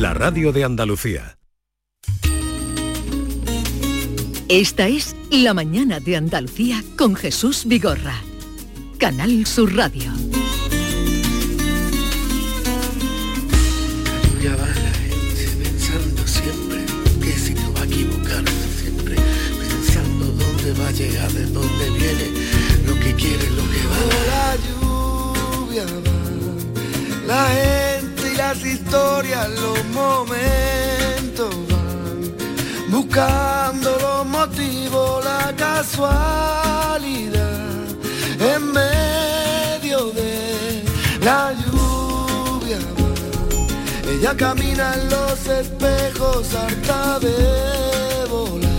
La radio de Andalucía. Esta es La mañana de Andalucía con Jesús Vigorra. Canal Sur Radio. Ya va la gente pensando siempre que si te va a equivocar siempre pensando dónde va a llegar, de dónde viene, lo que quiere, lo que va. La lluvia va, la gente las historias, los momentos van buscando los motivos, la casualidad en medio de la lluvia. Ella camina en los espejos harta de volar.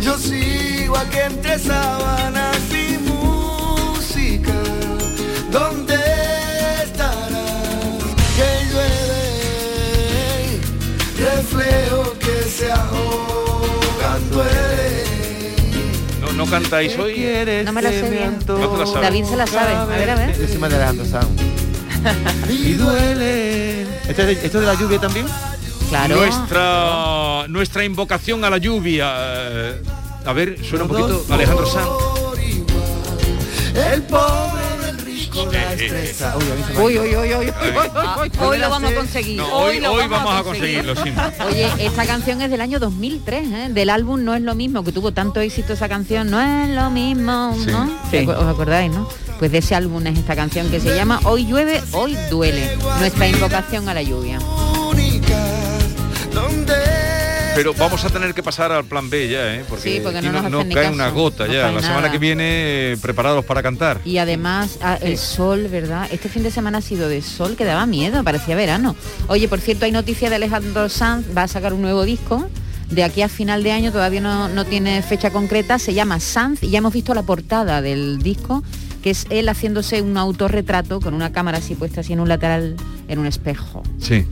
Yo sigo aquí entre sábanas y música. ¿Dónde estarás? Que llueve, reflejo que se ahogan duele. No, no cantáis hoy. No me la sé bien. No te la sabes. David se la sabe. A ver, a ver. Yo soy más de Alejandro Sanz. Y duele. ¿Esto es, de, esto es de la lluvia también? Claro. Nuestra, nuestra invocación a la lluvia. eh, A ver, suena un poquito Alejandro Sanz. El pobre Uy, Uy, uy, uy, uy, uy, Ay. uy, Hoy lo vamos a conseguir. No, hoy, vamos a conseguirlo. Oye, esta canción es del año 2003, ¿eh? del álbum No es lo mismo, que tuvo tanto éxito esa canción, No es lo mismo, Sí. ¿no? ¿Os acordáis, no? Pues de ese álbum es esta canción que se llama Hoy llueve, hoy duele, nuestra invocación a la lluvia. Pero vamos a tener que pasar al plan B ya, ¿eh? Porque, Sí, porque aquí no no, nos no cae caso, una gota no ya. La semana que viene eh, preparados para cantar. Y además ah, el sol, ¿verdad? Este fin de semana ha sido de sol que daba miedo, parecía verano. Oye, por cierto, hay noticia de Alejandro Sanz, va a sacar un nuevo disco. De aquí a final de año todavía no, no tiene fecha concreta, se llama Sanz y ya hemos visto la portada del disco, que es él haciéndose un autorretrato con una cámara así puesta así en un lateral, en un espejo. Sí.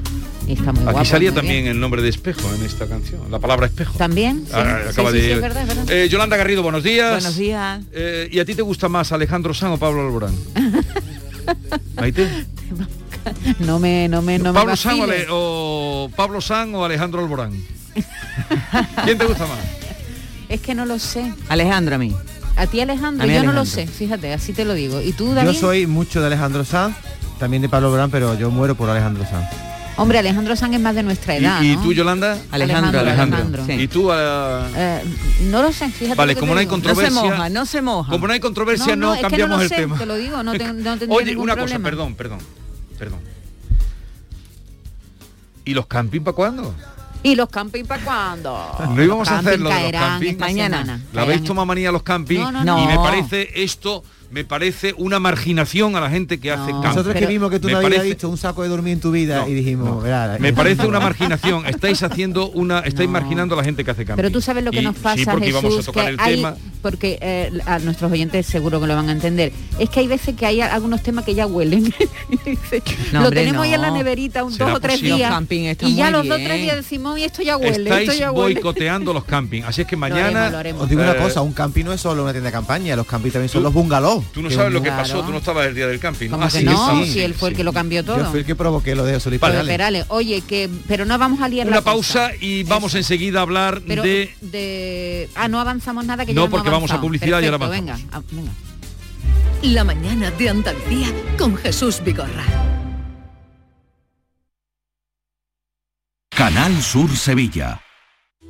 Y está muy Aquí guapo, salía muy también bien. el nombre de espejo en esta canción, la palabra espejo. ¿También? Sí, Ah, sí, acaba sí, de- sí, es verdad, es verdad. Eh, Yolanda Garrido, buenos días. Buenos días. Eh, ¿Y a ti te gusta más Alejandro Sanz o Pablo Alborán? Maite. No me, no me, no me Pablo Sanz o, vaciles. Ale- o Pablo Sanz o Alejandro Alborán. ¿Quién te gusta más? Es que no lo sé. Alejandro a mí. A ti Alejandro, A yo no lo Alejandro. sé, fíjate, así te lo digo. ¿Y tú, David? Yo soy mucho de Alejandro Sanz, también de Pablo Brán, pero yo muero por Alejandro Sanz. Hombre, Alejandro Sanz es más de nuestra edad, ¿Y, y ¿no? tú, Yolanda? Alejandro, Alejandro. Alejandro. Sí. ¿Y tú? Eh, no lo sé, fíjate. Vale, lo que como te no hay digo. No se controversia. moja, no se moja. Como no hay controversia, no, es que cambiamos no lo el sé, tema. Te lo digo, no, te, no tendría Oye, ningún una problema. cosa, perdón, perdón, perdón. ¿Y los camping para cuándo? ¿Y los camping para cuándo? No íbamos a Camping hacer lo de los camping. Mañana. ¿La habéis tomado manía a los camping? No, no, no. Y me parece esto, me parece una marginación a la gente que hace camping. Nosotros que vimos que tú me no habías parece- visto un saco de dormir en tu vida No, y dijimos, no. Me parece una marginación. Estáis haciendo una, estáis No. marginando a la gente que hace camping. Pero tú sabes lo que Y- nos pasa, Sí, porque Jesús, íbamos a tocar que el hay- tema. porque eh, a nuestros oyentes seguro que lo van a entender. Es que hay veces que hay algunos temas que ya huelen. Lo hombre, tenemos ahí en la neverita un ¿Será dos o tres posible? días. Y ya los dos o tres días decimos, y esto ya huele, esto Estáis ya huele. boicoteando los camping. Así es que Lo haremos, mañana. lo haremos. Os digo una Eh, cosa, un camping no es solo una tienda de campaña, los camping también son tú- los bungalows. Tú no sabes lo que pasó, tú no estabas el día del camping. ¿no? Ah, que sí, no, sí, si él fue el que lo cambió todo. Yo fui el que provoqué lo de. Pero, Perales. Oye, que pero no vamos a liar Una la cosa. pausa y vamos enseguida a hablar Pero de. de ah no avanzamos nada que No, ya porque vamos a publicidad y ahora Perfecto, venga, ah, venga. La mañana de Andalucía con Jesús Vigorra. Canal Sur Sevilla.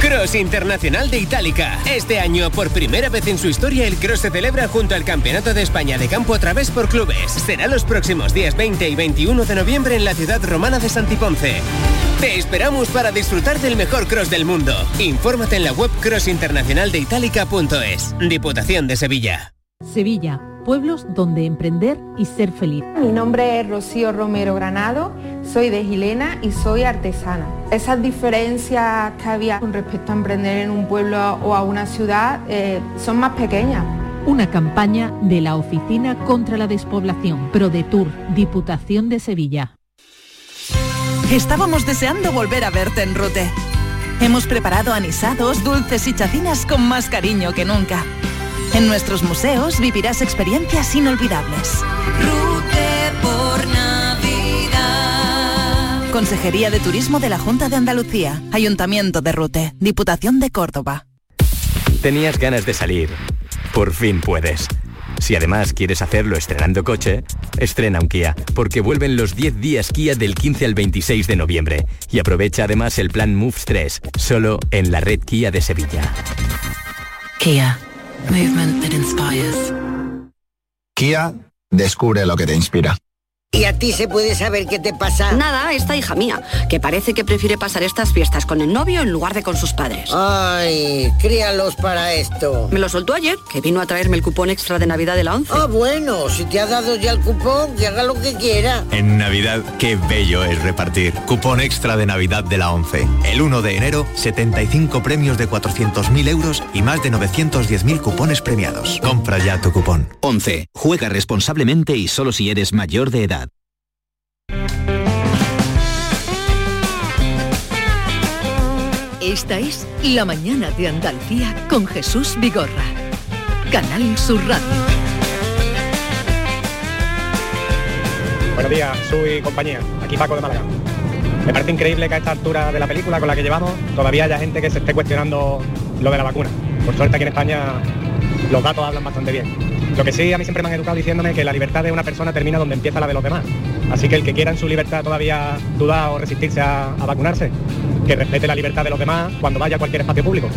Cross Internacional de Itálica. Este año, por primera vez en su historia, el Cross se celebra junto al Campeonato de España de Campo a través por clubes. Será los próximos días 20 y 21 de noviembre en la ciudad romana de Santiponce. Te esperamos para disfrutar del mejor cross del mundo. Infórmate en la web crossinternacionaldeitalica.es. Diputación de Sevilla. Sevilla, pueblos donde emprender y ser feliz. Mi nombre es Rocío Romero Granado, soy de Gilena y soy artesana. Esas diferencias que había con respecto a emprender en un pueblo o a una ciudad eh, son más pequeñas. Una campaña de la Oficina contra la Despoblación, ProDetour, Diputación de Sevilla. Estábamos deseando volver a verte en Rute. Hemos preparado anisados, dulces y chacinas con más cariño que nunca. En nuestros museos vivirás experiencias inolvidables. Rute por Navidad. Consejería de Turismo de la Junta de Andalucía, Ayuntamiento de Rute, Diputación de Córdoba. Tenías ganas de salir. Por fin puedes. Si además quieres hacerlo estrenando coche, estrena un Kia, porque vuelven los 10 días Kia del 15 al 26 de noviembre. Y aprovecha además el plan Moves 3, solo en la red Kia de Sevilla. Kia. Movement that inspires. Kia, descubre lo que te inspira. ¿Y a ti se puede saber qué te pasa? Nada, esta hija mía, que parece que prefiere pasar estas fiestas con el novio en lugar de con sus padres. Ay, críalos para esto. Me lo soltó ayer, que vino a traerme el cupón extra de Navidad de la 11. Ah, bueno, si te ha dado ya el cupón, que haga lo que quiera. En Navidad, qué bello es repartir. Cupón extra de Navidad de la 11. El 1 de enero, 75 premios de 400.000 euros y más de 910.000 cupones premiados. Compra ya tu cupón. 11. Juega responsablemente y solo si eres mayor de edad. Esta es La Mañana de Andalucía con Jesús Vigorra. Canal Sur Radio. Buenos días, soy compañía. Aquí Paco de Málaga. Me parece increíble que a esta altura de la película con la que llevamos todavía haya gente que se esté cuestionando lo de la vacuna. Por suerte aquí en España los datos hablan bastante bien. Lo que sí, a mí siempre me han educado diciéndome que la libertad de una persona termina donde empieza la de los demás. Así que el que quiera en su libertad todavía dudar o resistirse a, a vacunarse, que respete la libertad de los demás cuando vaya a cualquier espacio público.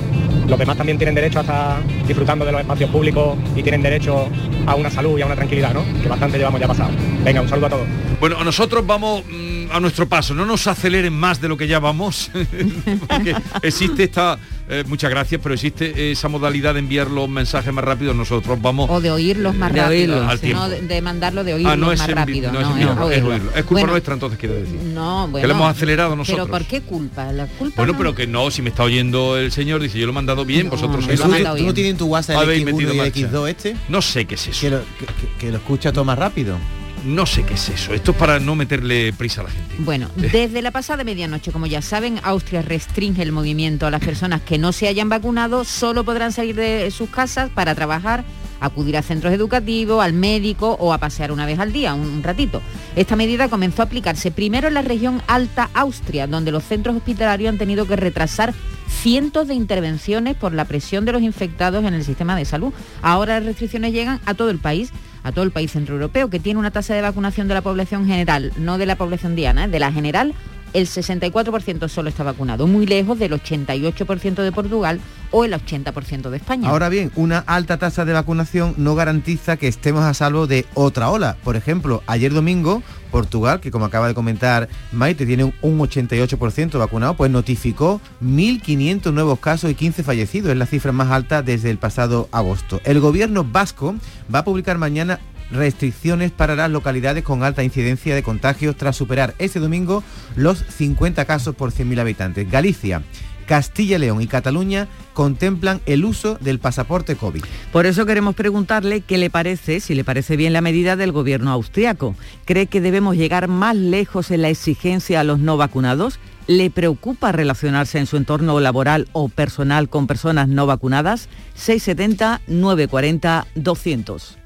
Los demás también tienen derecho a estar disfrutando de los espacios públicos y tienen derecho a una salud y a una tranquilidad, ¿no? Que bastante llevamos ya pasado. Venga, un saludo a todos. Bueno, nosotros vamos mm, a nuestro paso, no nos aceleren más de lo que ya vamos, porque existe esta, eh, muchas gracias, pero existe esa modalidad de enviar los mensajes más rápido, nosotros vamos... O de oírlos más De rápido. oírlos. Al no, tiempo. de, de mandarlo de oírlos Ah, no es más rápido. no es no, enviarlo, es oírlo. oírlo. Es culpa Bueno, nuestra entonces, quiero decir. No, bueno. que lo hemos acelerado nosotros. Pero ¿por qué culpa? La culpa Bueno, no- pero que no, si me está oyendo el señor, dice, yo lo he mandado bien, vosotros sois ¿Tú, los- tú no tienes en tu WhatsApp el Habéis X1 metido y el marcha. X2 este? No sé qué es eso. Que lo, que, que- que lo escucha todo más rápido. No sé qué es eso. Esto es para no meterle prisa a la gente. Bueno, desde la pasada medianoche, como ya saben, Austria restringe el movimiento a las personas que no se hayan vacunado, solo podrán salir de sus casas para trabajar, acudir a centros educativos, al médico o a pasear una vez al día, un, un ratito. Esta medida comenzó a aplicarse primero en la región Alta Austria, donde los centros hospitalarios han tenido que retrasar cientos de intervenciones por la presión de los infectados en el sistema de salud. Ahora las restricciones llegan a todo el país a todo el país centroeuropeo, que tiene una tasa de vacunación de la población general, no de la población diana, ¿eh? de la general, el 64% solo está vacunado, muy lejos del 88% de Portugal o el 80% de España. Ahora bien, una alta tasa de vacunación no garantiza que estemos a salvo de otra ola. Por ejemplo, ayer domingo, Portugal, que como acaba de comentar Maite, tiene un- un 88% vacunado, pues notificó 1.500 nuevos casos y 15 fallecidos. Es la cifra más alta desde el pasado agosto. El gobierno vasco va a publicar mañana restricciones para las localidades con alta incidencia de contagios tras superar este domingo los 50 casos por 100.000 habitantes. Galicia, Castilla y León y Cataluña contemplan el uso del pasaporte COVID. Por eso queremos preguntarle qué le parece, si le parece bien la medida del gobierno austriaco. ¿Cree que debemos llegar más lejos en la exigencia a los no vacunados? ¿Le preocupa relacionarse en su entorno laboral o personal con personas no vacunadas? 670-940-200.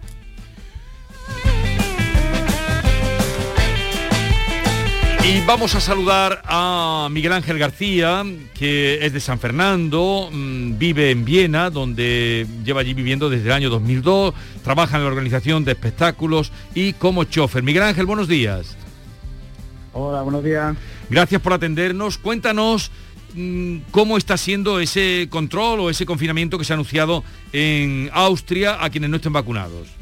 Y vamos a saludar a Miguel Ángel García, que es de San Fernando, mm, vive en Viena, donde lleva allí viviendo desde el año 2002, trabaja en la organización de espectáculos y como chofer. Miguel Ángel, buenos días. Hola, buenos días. Gracias por atendernos. Cuéntanos mm, cómo está siendo ese control o ese confinamiento que se ha anunciado en Austria a quienes no estén vacunados.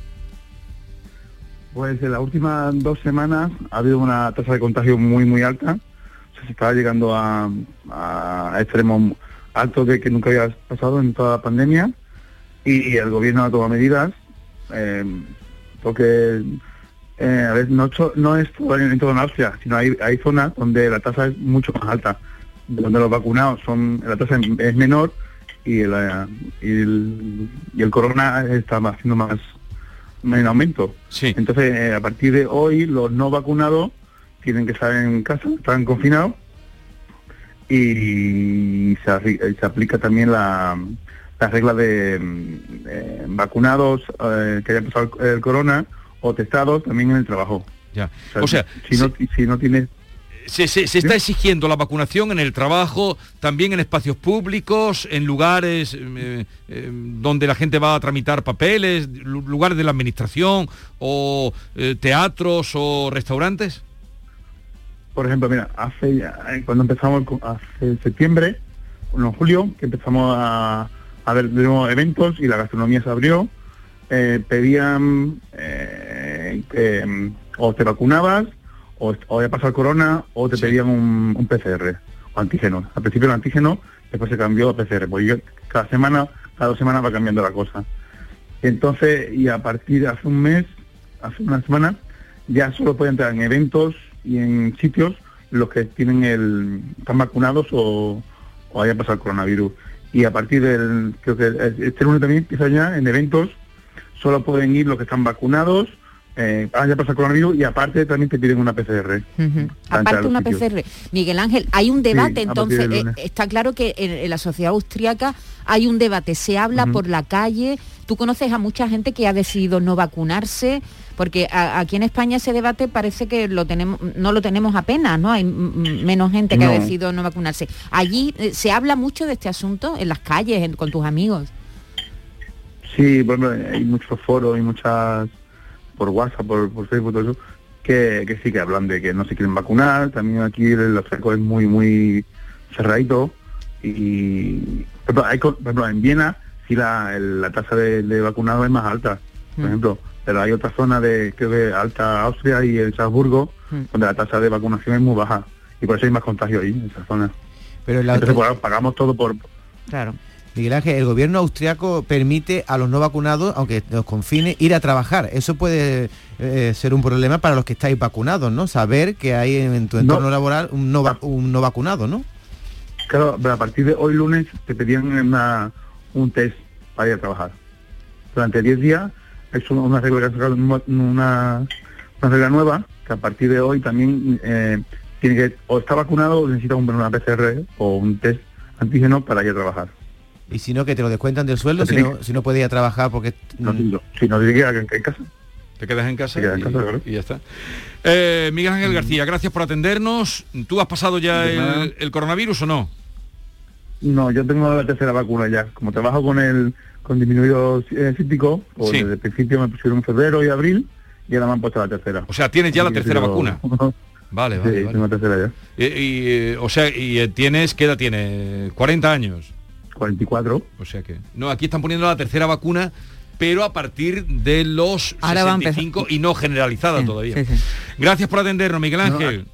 Pues en las últimas dos semanas ha habido una tasa de contagio muy, muy alta. O sea, se estaba llegando a, a extremos altos que nunca había pasado en toda la pandemia. Y el gobierno ha tomado medidas, eh, porque eh, a ver, no, es todo en, toda Austria, sino hay, hay zonas donde la tasa es mucho más alta, donde los vacunados son, la tasa es menor y el, y el corona está haciendo más en aumento. Entonces, eh, a partir de hoy, los no vacunados tienen que estar en casa, están confinados y se, se aplica también la, la regla de mm, eh, vacunados eh, que hayan pasado el, el corona o testados también en el trabajo. Ya. O sea, si no, si no tienes Se, se- se está exigiendo la vacunación en el trabajo, también en espacios públicos, en lugares eh, eh, donde la gente va a tramitar papeles, lu- lugares de la administración o eh, teatros o restaurantes. Por ejemplo, mira, hace ya- eh, cuando empezamos hace septiembre, en julio, que empezamos a, a ver de nuevo eventos y la gastronomía se abrió, pedían que mm, o te vacunabas o, o había pasado el corona o te pedían un, un PCR o antígeno. Al principio el antígeno, después se cambió a PCR, porque yo- cada semana, cada dos semanas va cambiando la cosa. Entonces, y a partir de hace un mes, hace una semana, ya solo pueden entrar en eventos y en sitios los que tienen el están vacunados o, o hayan pasado el coronavirus. Y a partir del, creo que este lunes también empieza ya en eventos, solo pueden ir los que están vacunados, eh, haya pasado el coronavirus y aparte también te piden una PCR. Aparte una sitios. PCR. Miguel Ángel, hay un debate entonces, eh, está claro que en, en la sociedad austríaca hay un debate, se habla por la calle, tú conoces a mucha gente que ha decidido no vacunarse, porque a- aquí en España ese debate parece que lo tenemos, no lo tenemos apenas, ¿no? Hay menos gente que ha decidido no vacunarse. Allí eh, se habla mucho de este asunto en las calles, en- con tus amigos. Sí, bueno, hay muchos foros y muchas por WhatsApp, por, por Facebook, todo eso, que, que sí que hablan de que no se quieren vacunar. También aquí el acerco es muy, muy cerradito. Y por ejemplo, hay por ejemplo, en Viena sí la, el- la tasa de, de vacunados es más alta, por Mm. ejemplo. Pero hay otra zona de, creo que Alta Austria y el Salzburgo, Mm. donde la tasa de vacunación es muy baja. Y por eso hay más contagio ahí, en esa zona. Pero la Entonces, pues, pagamos todo por, Claro. Miguel Ángel, el gobierno austriaco permite a los no vacunados, aunque los confine, ir a trabajar. Eso puede eh, ser un problema para los que estáis vacunados, ¿no? Saber que hay en tu entorno laboral un no, va- un no vacunado, ¿no? Claro, pero a partir de hoy lunes te pedían una, un test para ir a trabajar. Durante 10 días es una, regla una, una, nueva que a partir de hoy también eh, tiene que o está vacunado o necesita un- una PCR o un test antígeno para ir a trabajar. Y si no, que te lo descuentan del sueldo, si no, si no puedes ir a trabajar porque... No, si no, en, en casa. Te quedas en casa, Te quedas en y, casa, claro. y ya está. Eh, Miguel Ángel García, gracias por atendernos. ¿Tú has pasado ya el, el coronavirus o no? No, yo tengo la tercera vacuna ya. Como trabajo con el con disminuido eh, cítico, pues Sí. desde el principio me pusieron en febrero y abril y ahora me han puesto la tercera. O sea, tienes ya la tercera sigo- vacuna. Vale, Sí, vale, vale. tengo la tercera ya. Y, y, eh, o sea, y eh, tienes, ¿qué edad tienes? 40 años. 44. O sea que. No, aquí están poniendo la tercera vacuna, pero a partir de los Ahora va a empezar. 65 y no generalizada Sí, todavía. sí, sí. Gracias por atendernos, Miguel Ángel.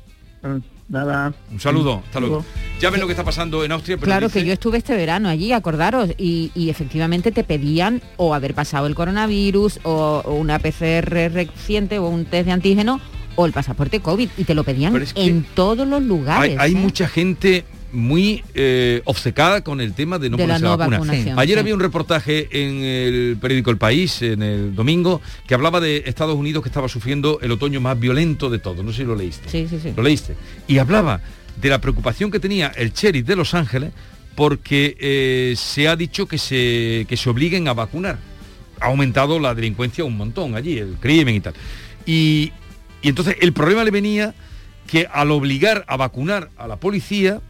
Nada. Un saludo, hasta luego. Ya ven lo que está pasando en Austria, pero Claro dice- que yo estuve este verano allí, acordaros, y, y efectivamente te pedían o haber pasado el coronavirus o, o una PCR reciente o un test de antígeno o el pasaporte COVID y te lo pedían Pero es que en todos los hay, lugares. hay ¿eh? mucha gente muy eh, obcecada con el tema de no De ponerse la no vacuna. vacunación, Ayer sí. había un reportaje en el periódico El País, en el domingo, que hablaba de Estados Unidos que estaba sufriendo el otoño más violento de todo. No sé si lo leíste. Sí, sí, sí. Lo leíste. Y hablaba de la preocupación que tenía el sheriff de Los Ángeles porque eh, se ha dicho que se, que se obliguen a vacunar. Ha aumentado la delincuencia un montón allí, el crimen y tal. Y, y entonces el problema le venía que al obligar a vacunar a la policía,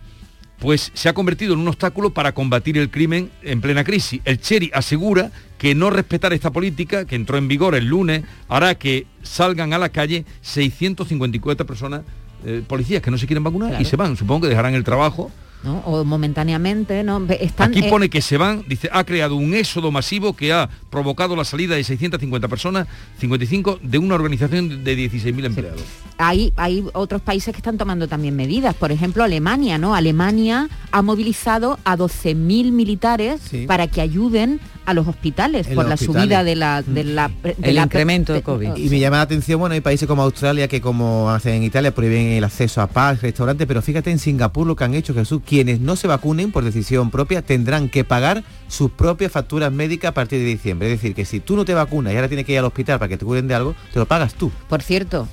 pues se ha convertido en un obstáculo para combatir el crimen en plena crisis. El Cherry asegura que no respetar esta política, que entró en vigor el lunes, hará que salgan a la calle 654 personas, eh, policías que no se quieren vacunar Claro. y se van. Supongo que dejarán el trabajo. ¿No? O momentáneamente, ¿no? Están, Aquí eh, pone que se van, dice, ha creado un éxodo masivo que ha provocado la salida de 650 personas, 55 de una organización de 16.000 empleados. hay, hay otros países que están tomando también medidas. Por ejemplo, Alemania, ¿no? Alemania ha movilizado a 12.000 militares Sí. para que ayuden a los hospitales En por los la hospitales. subida de la... De la de El la- incremento de COVID. Y me llama la atención, bueno, hay países como Australia que como hacen en Italia prohíben el acceso a pubs, restaurantes, pero fíjate en Singapur lo que han hecho Jesús, quienes no se vacunen por decisión propia tendrán que pagar sus propias facturas médicas a partir de diciembre. Es decir, que si tú no te vacunas y ahora tienes que ir al hospital para que te cuiden de algo, te lo pagas tú. Por cierto,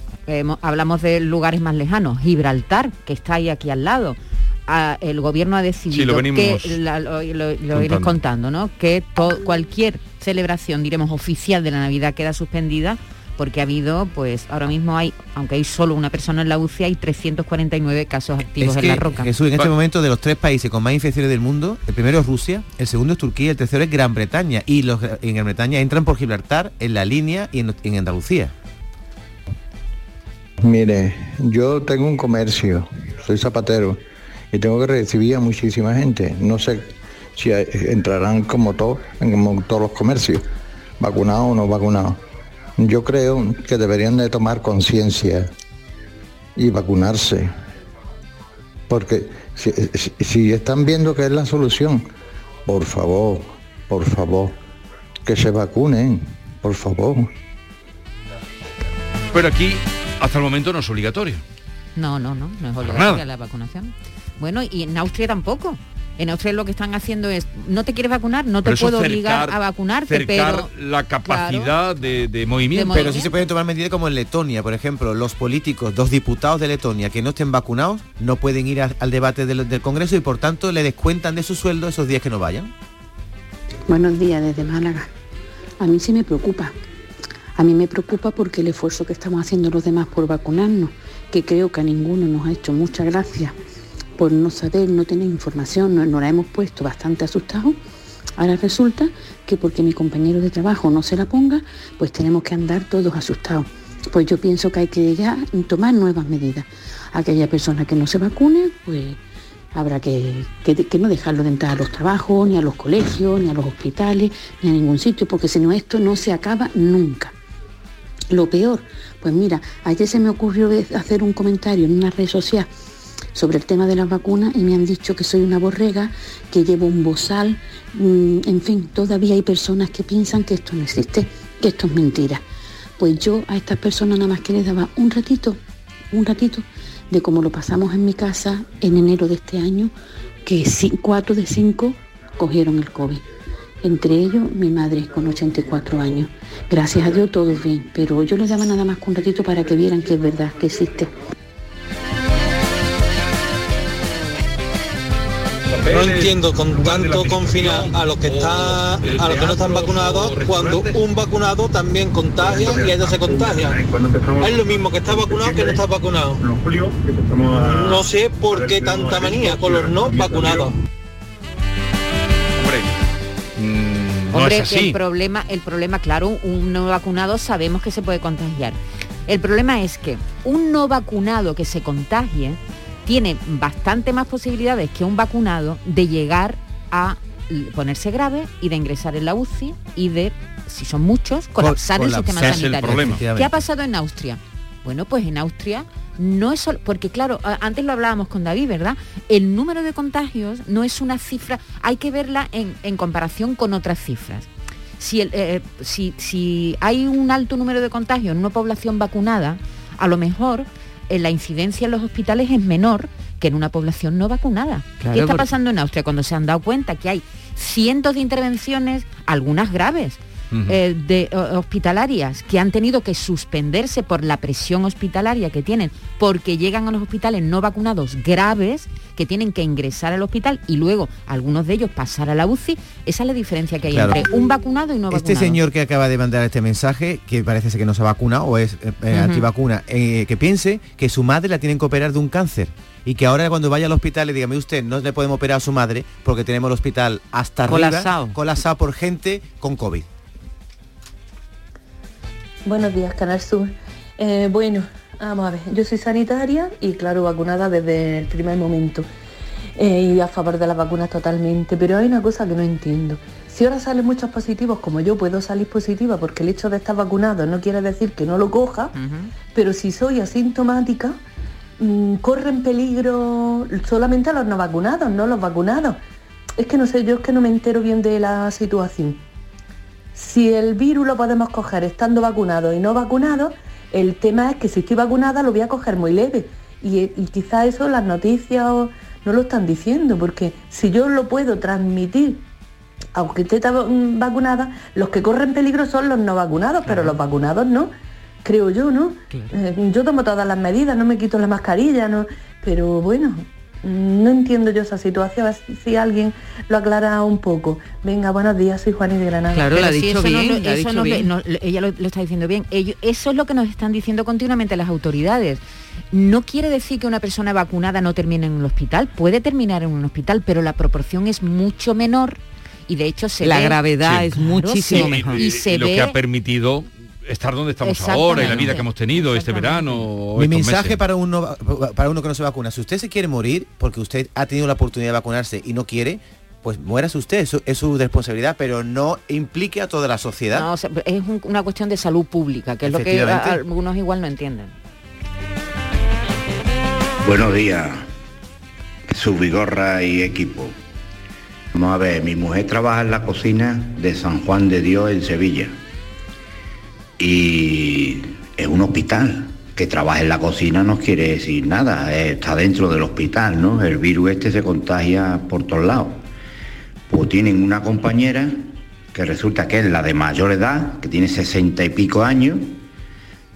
hablamos de lugares más lejanos. Gibraltar, que está ahí aquí al lado. Ah, el gobierno ha decidido Sí, lo venimos que la- lo, lo- lo contando. iréis contando, ¿no? Que cualquier celebración, diremos, oficial de la Navidad queda suspendida porque ha habido, pues ahora mismo hay, aunque hay solo una persona en la UCI, hay 349 casos activos Es en la roca. Jesús, en este momento de los tres países con más infecciones del mundo, el primero es Rusia, el segundo es Turquía, el tercero es Gran Bretaña. Y los en Gran Bretaña entran por Gibraltar, en la línea y en, en Andalucía. Mire, yo tengo un comercio, soy zapatero y tengo que recibir a muchísima gente. No sé si hay- entrarán como todos, en como todos los comercios, vacunados o no vacunados. Yo creo que deberían de tomar conciencia y vacunarse. Porque si, si- si están viendo que es la solución, por favor, por favor, que se vacunen, por favor. Pero aquí, hasta el momento, no es obligatorio. No, no, no, no es obligatoria la vacunación. Bueno, y en Austria tampoco. En Austria lo que están haciendo es, no te quieres vacunar, no te Pero puedo cercar- obligar a vacunarte, cercar pero la capacidad de, de movimiento. Pero sí se pueden tomar medidas como en Letonia, por ejemplo, los políticos, dos diputados de Letonia que no estén vacunados no pueden ir a- al debate del, del Congreso y por tanto le descuentan de su sueldo esos días que no vayan. Buenos días desde Málaga. A mí sí me preocupa. A mí me preocupa porque el esfuerzo que estamos haciendo los demás por vacunarnos, que creo que a ninguno nos ha hecho mucha gracia por no saber, no tener información, no- nos la hemos puesto bastante asustados. Ahora resulta que porque mi compañero de trabajo no se la ponga, pues tenemos que andar todos asustados. Pues yo pienso que hay que ya tomar nuevas medidas. Aquella persona que no se vacune, pues habrá que, que- que no dejarlo de entrar a los trabajos, ni a los colegios, ni a los hospitales, ni a ningún sitio, porque si no esto no se acaba nunca. Lo peor, pues mira, ayer se me ocurrió hacer un comentario en una red social sobre el tema de las vacunas y me han dicho que soy una borrega, que llevo un bozal, mm, en fin, todavía hay personas que piensan que esto no existe, que esto es mentira. Pues yo a estas personas nada más que les daba un ratito, un ratito de cómo lo pasamos en mi casa en enero de este año, que cuatro de cinco cogieron el COVID. Entre ellos mi madre con 84 años. Gracias a Dios todo bien, pero yo les daba nada más que un ratito para que vieran que es verdad, que existe. No entiendo con tanto confinar a los que están a los que no están vacunados cuando un vacunado también contagia y ellos se contagian. Es lo mismo que está vacunado que no está vacunado. No sé por qué tanta manía con los no vacunados. Mm, no Hombre, es que así. el problema, el problema, claro, un no vacunado sabemos que se puede contagiar. El problema es que un no vacunado que se contagie tiene bastante más posibilidades que un vacunado de llegar a ponerse grave y de ingresar en la UCI y de, si son muchos, colapsar el colapsar. sistema el sanitario. ¿Qué ha pasado en Austria? Bueno, pues en Austria no es solo, porque claro, antes lo hablábamos con David, ¿verdad? El número de contagios no es una cifra, hay que verla en, en comparación con otras cifras. Si, el- eh, si, si hay un alto número de contagios en una población vacunada, a lo mejor eh, la incidencia en los hospitales es menor que en una población no vacunada. Claro, ¿Qué está porque- pasando en Austria cuando se han dado cuenta que hay cientos de intervenciones, algunas graves, Eh, de hospitalarias que han tenido que suspenderse por la presión hospitalaria que tienen porque llegan a los hospitales no vacunados graves que tienen que ingresar al hospital y luego algunos de ellos pasar a la UCI esa es la diferencia que hay Claro. entre un vacunado y no Este vacunado señor que acaba de mandar este mensaje, que parece ser que no se ha vacunado o es eh, Ujú. antivacuna, eh, que piense que su madre la tienen que operar de un cáncer y que ahora cuando vaya al hospital le diga, "Mire usted, no le podemos operar a su madre porque tenemos el hospital hasta arriba, Colapsado. colapsado por gente con COVID. Buenos días, Canal Sur. Eh, bueno, vamos a ver, yo soy sanitaria y claro, vacunada desde el primer momento. Eh, y a favor de las vacunas totalmente, pero hay una cosa que no entiendo. Si ahora salen muchos positivos, como yo puedo salir positiva porque el hecho de estar vacunado no quiere decir que no lo coja, pero si soy asintomática, mm, corren peligro solamente a los no vacunados, no los vacunados. Es que no sé, yo es que no me entero bien de la situación. Si el virus lo podemos coger estando vacunado y no vacunado, el tema es que si estoy vacunada lo voy a coger muy leve. Y, y quizá eso las noticias no lo están diciendo, porque si yo lo puedo transmitir, aunque esté mm, vacunada, los que corren peligro son los no vacunados, pero los vacunados no, creo yo, ¿no? Eh, yo tomo todas las medidas, no me quito la mascarilla, no, pero bueno, no entiendo yo esa situación, a ver si- alguien lo aclara un poco. Venga, buenos días, soy Juaní de Granada. No lo- le- no- le- ella lo, lo está diciendo bien. Ello- eso es lo que nos están diciendo continuamente las autoridades. No quiere decir que una persona vacunada no termine en un hospital, puede terminar en un hospital, pero la proporción es mucho menor y de hecho se La ve- gravedad es muchísimo mejor. Y, y se lo ve que ha permitido estar donde estamos ahora y la vida que hemos tenido este verano. Mi mensaje meses. para uno, para uno que no se vacuna, si usted se quiere morir porque usted ha tenido la oportunidad de vacunarse y no quiere, pues muérase usted, eso es su responsabilidad, pero no implique a toda la sociedad. No, o sea, es un- una cuestión de salud pública, que es lo que a- algunos igual no entienden. Buenos días, su vigorra y equipo. Vamos a ver, mi mujer trabaja en la cocina de San Juan de Dios en Sevilla. Y es un hospital. Que trabaja en la cocina no quiere decir nada, eh, está dentro del hospital, ¿no? El virus este se contagia por todos lados. Pues tienen una compañera que resulta que es la de mayor edad, que tiene sesenta y pico años,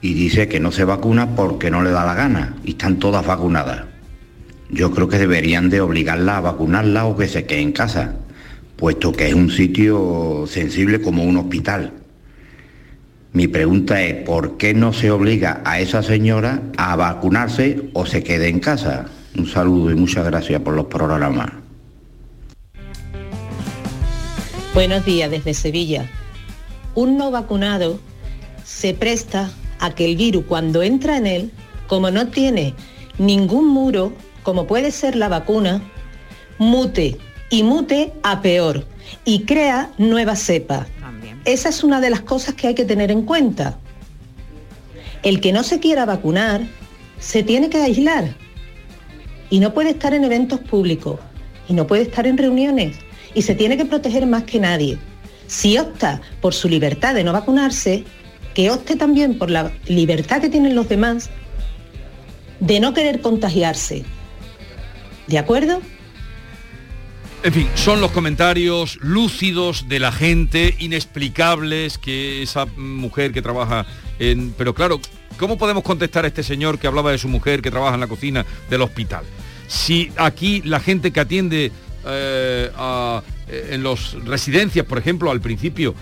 y dice que no se vacuna porque no le da la gana y están todas vacunadas. Yo creo que deberían de obligarla a vacunarla o que se quede en casa, puesto que es un sitio sensible como un hospital. Mi pregunta es, ¿por qué no se obliga a esa señora a vacunarse o se quede en casa? Un saludo y muchas gracias por los programas. Buenos días desde Sevilla. Un no vacunado se presta a que el virus cuando entra en él, como no tiene ningún muro, como puede ser la vacuna, mute y mute a peor y crea nuevas cepas. Esa es una de las cosas que hay que tener en cuenta. El que no se quiera vacunar se tiene que aislar y no puede estar en eventos públicos y no puede estar en reuniones y se tiene que proteger más que nadie. Si opta por su libertad de no vacunarse, que opte también por la libertad que tienen los demás de no querer contagiarse. ¿De acuerdo? En fin, son los comentarios lúcidos de la gente, inexplicables, que esa mujer que trabaja en... Pero claro, ¿cómo podemos contestar a este señor que hablaba de su mujer que trabaja en la cocina del hospital? Si aquí la gente que atiende eh, eh, en las residencias, por ejemplo, al principio,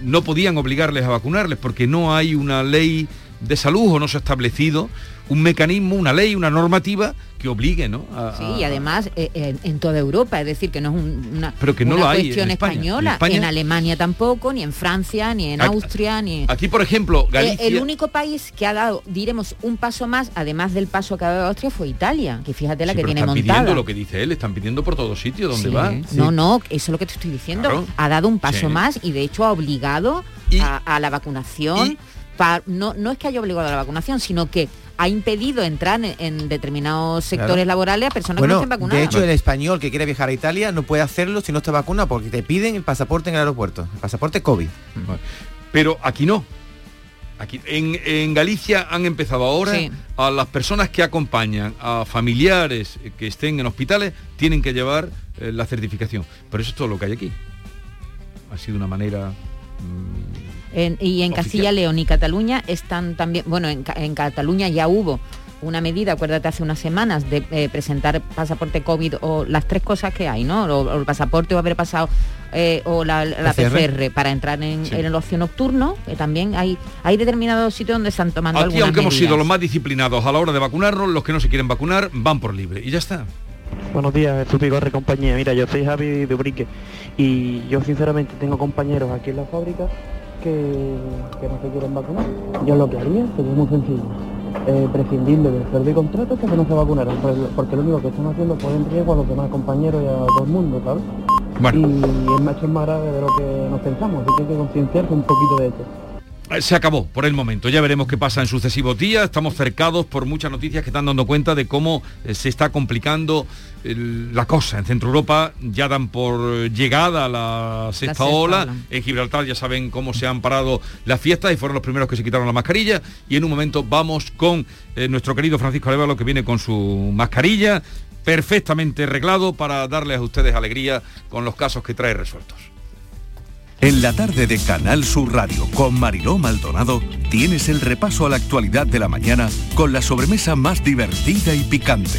no podían obligarles a vacunarles porque no hay una ley de salud o no se ha establecido un mecanismo, una ley, una normativa que obligue, ¿no? A- Sí, y además eh, en, en toda Europa, es decir, que no es un- una, Pero que no una lo hay en cuestión España. española, En España- en Alemania tampoco, ni en Francia, ni en Aquí- Austria, ni Aquí, por ejemplo, Eh, Galicia... el único país que ha dado, diremos, un paso más, además del paso que ha dado Austria, fue Italia, que fíjate la Sí, que pero tiene están montada. pidiendo lo que dice él, están pidiendo por todos sitios donde Sí. va. No, no, eso es lo que te estoy diciendo. Claro. Ha dado un paso más y de hecho ha obligado a, a la vacunación. pa- no, no es que haya obligado a la vacunación, sino que ha impedido entrar en, en determinados sectores Claro. laborales a personas que no estén vacunadas. de hecho el español que quiere viajar a Italia no puede hacerlo si no está vacunado porque te piden el pasaporte en el aeropuerto, el pasaporte COVID. Pero aquí no. Aquí, en, en Galicia han empezado ahora Sí. a las personas que acompañan a familiares que estén en hospitales tienen que llevar eh, la certificación. Pero eso es todo lo que hay aquí. Ha sido una manera En- y en Oficial. Castilla, León y Cataluña están también, bueno, en, Ca- en Cataluña ya hubo una medida, acuérdate, hace unas semanas de eh, presentar pasaporte COVID o las tres cosas que hay, ¿no? O, o el pasaporte o haber pasado eh, o la, la PCR. PCR. para entrar en, Sí. en el ocio nocturno, que también hay, hay determinados sitios donde están tomando Aquí, aunque hemos medidas. sido los más disciplinados a la hora de vacunarnos, los que no se quieren vacunar van por libre. Y ya está. Buenos días, Jesús Vigorre, compañía. Mira, yo soy Javi de Ubrique y yo sinceramente tengo compañeros aquí en la fábrica que, que no se quieren vacunar. Yo lo que haría sería muy sencillo. Eh, prescindiendo del cerdo y contrato que no se vacunaran, porque lo único que están haciendo es poner en riesgo a los demás compañeros y a todo el mundo, ¿sabes? Y es más, es más grave de lo que nos pensamos, así que hay que concienciarse un poquito de esto. Eh, Se acabó por el momento, ya veremos qué pasa en sucesivos días, estamos cercados por muchas noticias que están dando cuenta de cómo eh, se está complicando el- la cosa en Centro Europa, ya dan por llegada la sexta, sexta ola, ola. en Gibraltar ya saben cómo se han parado las fiestas y fueron los primeros que se quitaron la mascarilla y en un momento vamos con eh, nuestro querido Francisco Arevalo que viene con su mascarilla perfectamente arreglado para darles a ustedes alegría con los casos que trae resueltos. En la tarde de Canal Sur Radio con Mariló Maldonado tienes el repaso a la actualidad de la mañana con la sobremesa más divertida y picante,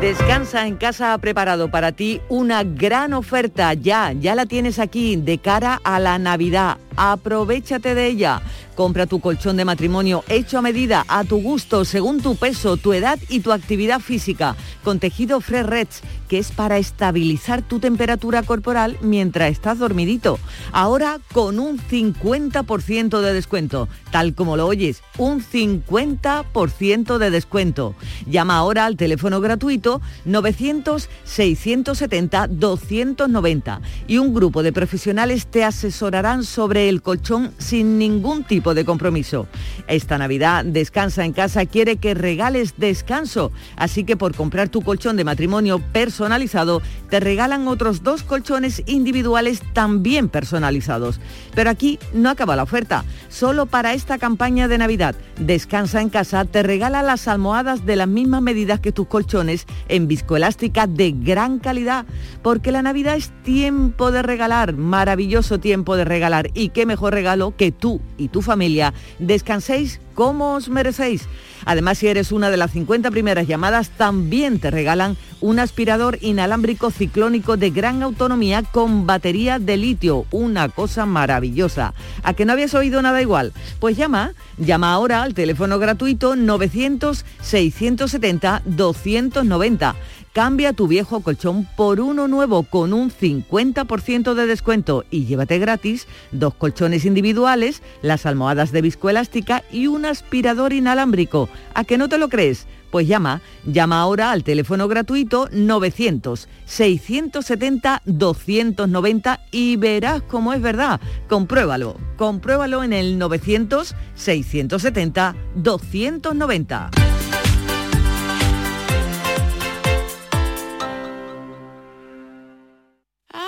Descansa en casa ha preparado para ti una gran oferta. Ya, ya la tienes aquí de cara a la Navidad. Aprovechate de ella. Compra tu colchón de matrimonio hecho a medida, a tu gusto, según tu peso, tu edad y tu actividad física, con tejido Fresh Reds, que es para estabilizar tu temperatura corporal mientras estás dormidito. Ahora con un 50% de descuento, tal como lo oyes, un 50% de descuento. Llama ahora al teléfono gratuito 900-670-290 y un grupo de profesionales te asesorarán sobre el colchón sin ningún tipo de compromiso. Esta Navidad Descansa en casa quiere que regales descanso, así que por comprar tu colchón de matrimonio personalizado te regalan otros dos colchones individuales también personalizados. Pero aquí no acaba la oferta. Solo para esta campaña de Navidad Descansa en casa te regala las almohadas de las mismas medidas que tus colchones en viscoelástica de gran calidad, porque la Navidad es tiempo de regalar, maravilloso tiempo de regalar. Y qué mejor regalo que tú y tu familia. Descanséis como os merecéis. Además, si eres una de las 50 primeras llamadas, también te regalan un aspirador inalámbrico ciclónico de gran autonomía con batería de litio, una cosa maravillosa. ¿A que no habías oído nada igual? Pues llama, llama ahora al teléfono gratuito 900-670-290. Cambia tu viejo colchón por uno nuevo con un 50% de descuento y llévate gratis dos colchones individuales, las almohadas de viscoelástica y un aspirador inalámbrico. ¿A que no te lo crees? Pues llama, llama ahora al teléfono gratuito 900-670-290 y verás cómo es verdad. Compruébalo, compruébalo en el 900-670-290.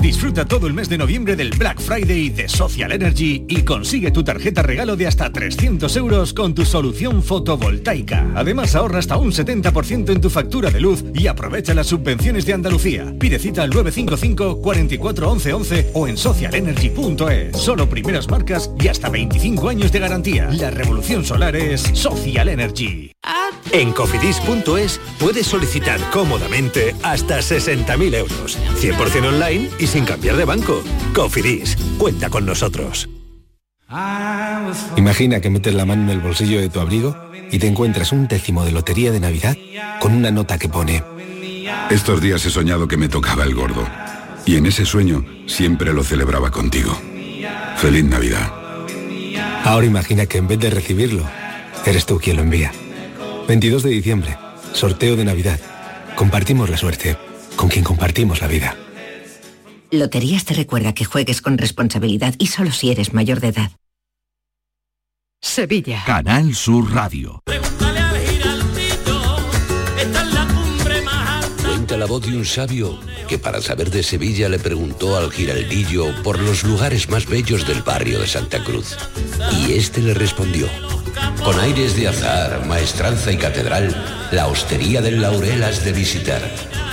Disfruta todo el mes de noviembre del Black Friday de Social Energy y consigue tu tarjeta regalo de hasta 300 euros con tu solución fotovoltaica. Además ahorra hasta un 70% en tu factura de luz y aprovecha las subvenciones de Andalucía. Pide cita al 955 44 11 11 o en socialenergy.es. Solo primeras marcas y hasta 25 años de garantía. La revolución solar es Social Energy. En cofidis.es puedes solicitar cómodamente hasta 60.000 euros. 100% online y sin cambiar de banco. Cofidis, cuenta con nosotros. Imagina que metes la mano en el bolsillo de tu abrigo y te encuentras un décimo de lotería de Navidad con una nota que pone Estos días he soñado que me tocaba el gordo. Y en ese sueño siempre lo celebraba contigo. Feliz Navidad. Ahora imagina que en vez de recibirlo, eres tú quien lo envía. 22 de diciembre, sorteo de Navidad. Compartimos la suerte con quien compartimos la vida. Loterías te recuerda que juegues con responsabilidad y solo si eres mayor de edad. Sevilla. Canal Sur Radio. Cuenta la voz de un sabio que para saber de Sevilla le preguntó al giraldillo por los lugares más bellos del barrio de Santa Cruz. Y este le respondió, con aires de azar, maestranza y catedral, la hostería del Laurel has de visitar,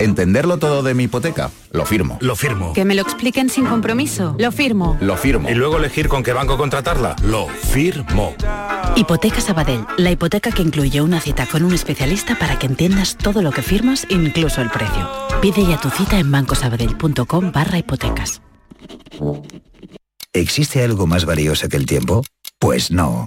¿Entenderlo todo de mi hipoteca? Lo firmo. Lo firmo. Que me lo expliquen sin compromiso. Lo firmo. Lo firmo. Y luego elegir con qué banco contratarla. Lo firmo. Hipoteca Sabadell, la hipoteca que incluye una cita con un especialista para que entiendas todo lo que firmas, incluso el precio. Pide ya tu cita en bancosabadell.com barra hipotecas. ¿Existe algo más valioso que el tiempo? Pues no.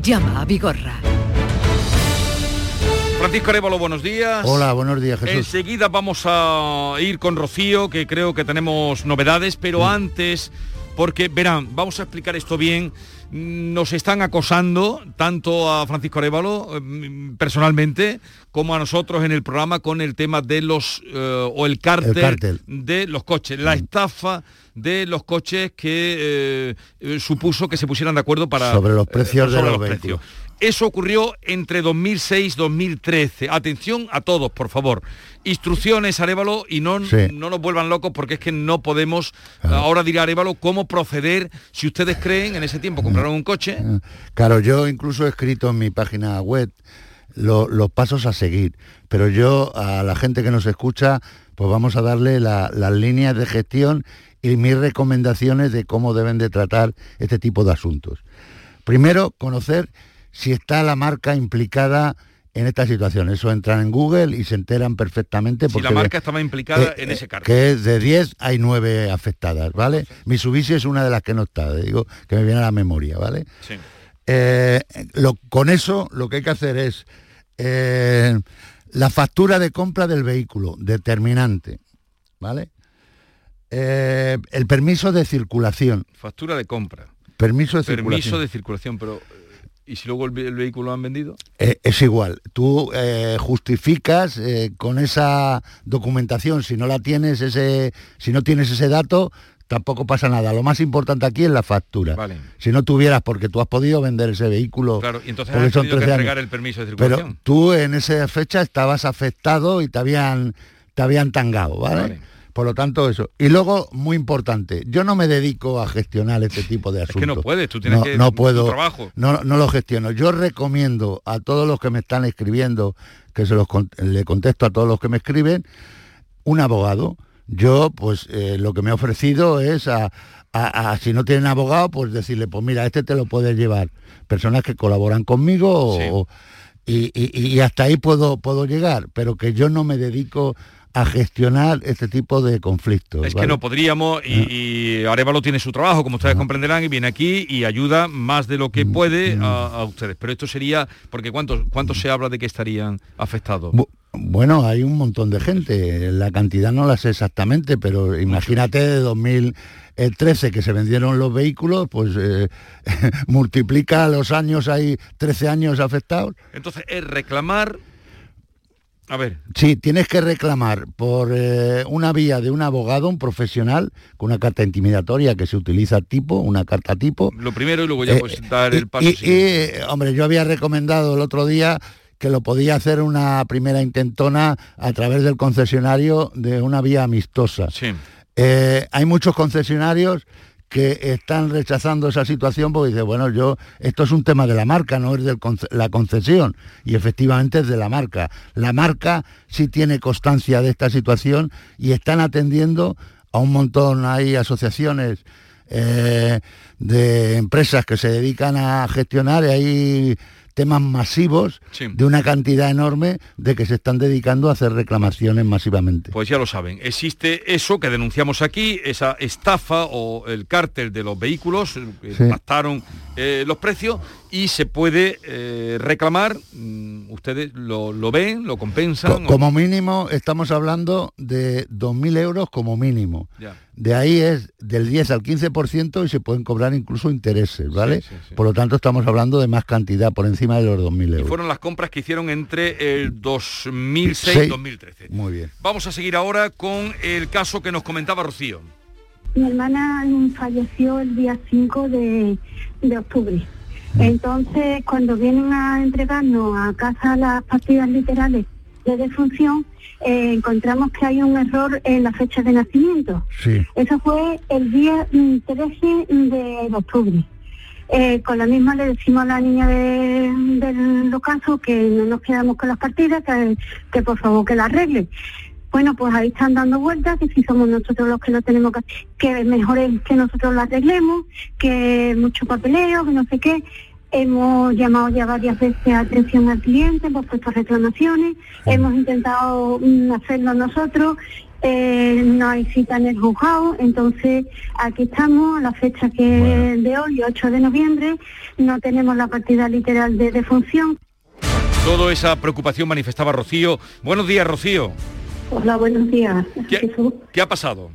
Llama a Vigorra. Francisco Arevalo, buenos días. Hola, buenos días, Jesús. Enseguida vamos a ir con Rocío, que creo que tenemos novedades, pero antes, porque verán, vamos a explicar esto bien. Nos están acosando tanto a Francisco Arevalo mm, personalmente como a nosotros en el programa con el tema de los eh, o el cártel, El cártel. de los coches, la estafa de los coches que eh, eh, supuso que se pusieran de acuerdo para Sobre los precios de sobre los precios. Eso ocurrió entre 2006 y 2013. Atención a todos, por favor. Instrucciones, Arevalo, y no, Sí. no nos vuelvan locos porque es que no podemos, ahora dirá Arevalo, cómo proceder si ustedes creen, en ese tiempo compraron un coche, Claro, yo incluso he escrito en mi página web lo- los pasos a seguir, pero yo a la gente que nos escucha, pues vamos a darle la- las líneas de gestión y mis recomendaciones de cómo deben de tratar este tipo de asuntos. Primero, conocer si está la marca implicada en esta situación. Eso entran en Google y se enteran perfectamente. si la marca estaba implicada eh, en eh, ese cargo. Que es de 10 hay 9 afectadas, ¿vale? Mitsubishi es una de las que no está, digo, que me viene a la memoria, ¿vale? Sí. Eh, lo- con eso lo que hay que hacer es eh, la factura de compra del vehículo, determinante, ¿vale? Eh, el permiso de circulación, Factura de compra. permiso de Permiso circulación. de circulación, pero eh, ¿y si luego el, ve- el vehículo lo han vendido? Eh, es igual, tú eh, justificas eh, con esa documentación, si no la tienes ese, si no tienes ese dato, tampoco pasa nada. Lo más importante aquí es la factura. Si no tuvieras, porque tú has podido vender ese vehículo. Claro, y entonces has tenido que 13 entregar años. el permiso de Pero circulación. tú en esa fecha estabas afectado y te habían, te habían tangado, ¿vale? Vale. Por lo tanto, eso. Y luego, muy importante, yo no me dedico a gestionar este tipo de asuntos. que no puedes, tú tienes no, que- No puedo. trabajo. No, no lo gestiono. Yo recomiendo a todos los que me están escribiendo, que se los le contesto a todos los que me escriben, un abogado. Yo, pues, eh, lo que me he ofrecido es a, a- a, si no tienen abogado, pues decirle, pues mira, este te lo puedes llevar. Personas que colaboran conmigo o- y, y- y hasta ahí puedo, puedo llegar, pero que yo no me dedico a gestionar este tipo de conflictos. Es que no podríamos y, y Arevalo tiene su trabajo, como ustedes comprenderán, y viene aquí y ayuda más de lo que Mm, puede a, a ustedes. Pero esto sería, porque ¿cuántos, cuántos se habla de que estarían afectados? Bu- Bueno, hay un montón de gente, la cantidad no la sé exactamente, pero imagínate de 2013 que se vendieron los vehículos, pues eh, multiplica los años, hay 13 años afectados. Entonces es reclamar, a ver, Sí, tienes que reclamar por eh, una vía de un abogado, un profesional, con una carta intimidatoria que se utiliza tipo, una carta tipo, lo primero y luego ya Eh, pues dar el paso. y, y, hombre, yo había recomendado el otro día que lo podía hacer una primera intentona a través del concesionario de una vía amistosa. Eh, hay muchos concesionarios que están rechazando esa situación porque dice, bueno, yo, esto es un tema de la marca, no es de la concesión, y efectivamente es de la marca. La marca sí tiene constancia de esta situación y están atendiendo a un montón, hay asociaciones eh, de empresas que se dedican a gestionar y hay temas masivos Sí. de una cantidad enorme de que se están dedicando a hacer reclamaciones masivamente. Pues ya lo saben, existe eso que denunciamos aquí, esa estafa o el cártel de los vehículos, eh, Sí. pactaron eh, los precios y se puede eh, reclamar, mm, ustedes lo, lo ven, lo compensan. Co- como mínimo estamos hablando de 2.000 euros como mínimo. Ya. De ahí es del 10 al 15% y se pueden cobrar incluso intereses, ¿vale? Por lo tanto estamos hablando de más cantidad, por encima de los 2.000 Y euros. fueron las compras que hicieron entre el 2006 Sí. y 2013. Muy bien. Vamos a seguir ahora con el caso que nos comentaba Rocío. Mi hermana mm, falleció el día 5 de, de octubre. Entonces, cuando vienen a entregarnos a casa las partidas literales de defunción, eh, encontramos que hay un error en la fecha de nacimiento. Sí. Eso fue el día mm, 13 de octubre. Eh, con la misma le decimos a la niña de- del ocaso que no nos quedamos con las partidas, que, que por favor que la arregle. Bueno, pues ahí están dando vueltas, que si somos nosotros los que lo tenemos que que mejor es que nosotros lo arreglemos, que mucho papeleo, que no sé qué. Hemos llamado ya varias veces a atención al cliente, hemos puesto reclamaciones, hemos intentado mm, hacerlo nosotros, eh, no hay cita en el juzgado, entonces aquí estamos, a la fecha que de hoy, 8 de noviembre, no tenemos la partida literal de defunción. Toda esa preocupación manifestaba Rocío. Buenos días, Rocío. Hola, buenos días. ¿Qué, Jesús. qué ha pasado?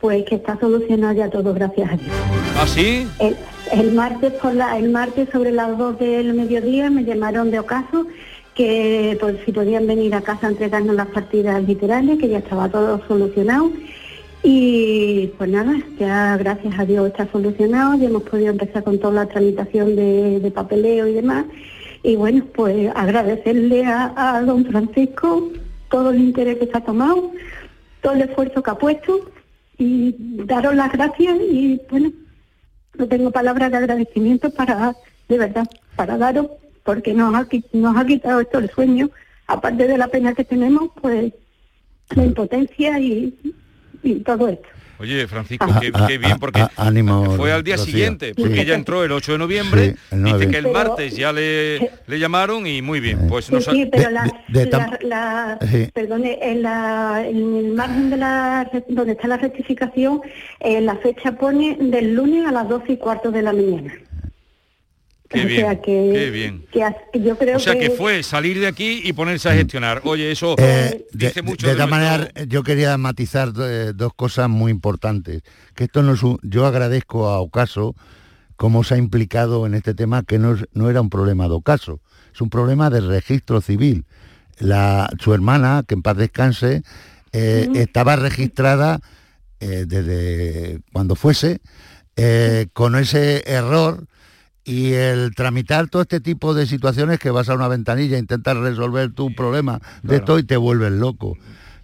Pues que está solucionado ya todo, gracias a Dios. ¿Ah, sí? El, el martes por la, el martes sobre las 2 del mediodía me llamaron de ocaso que pues, si podían venir a casa a entregarnos las partidas literales, que ya estaba todo solucionado. Y pues nada, ya gracias a Dios está solucionado, ya hemos podido empezar con toda la tramitación de, papeleo y demás. Y bueno, pues agradecerle a don Francisco todo el interés que se ha tomado, todo el esfuerzo que ha puesto y daros las gracias y bueno, no tengo palabras de agradecimiento para, de verdad, para daros, porque nos ha, nos ha quitado esto el sueño, aparte de la pena que tenemos, pues la impotencia y, y todo esto. Oye, Francisco, Ah, qué, ah, qué bien, ah, porque ah, ánimo, fue al día Rocío. siguiente, porque Sí. ella entró el 8 de noviembre, Sí, el dice que el Pero- martes ya le, le llamaron y muy bien, pues Sí, nos sí, pero la, de la- tam- la- Sí. perdone, en, la, en el margen de la donde está la rectificación, eh, la fecha pone del lunes a las 12 y cuarto de la mañana. Qué o bien, sea que, qué bien. que yo creo O sea que fue salir de aquí y ponerse a gestionar. Oye, eso Eh, de, dice mucho de de nuestro- maneras, yo quería matizar eh, dos cosas muy importantes. Que esto no es un- yo agradezco a Ocaso cómo se ha implicado en este tema, que no, no era un problema de Ocaso, es un problema de registro civil. La, su hermana, que en paz descanse, eh, estaba registrada eh, desde cuando fuese, eh, con ese error y el tramitar todo este tipo de situaciones que vas a una ventanilla, intentar resolver tu problema de esto y te vuelves loco.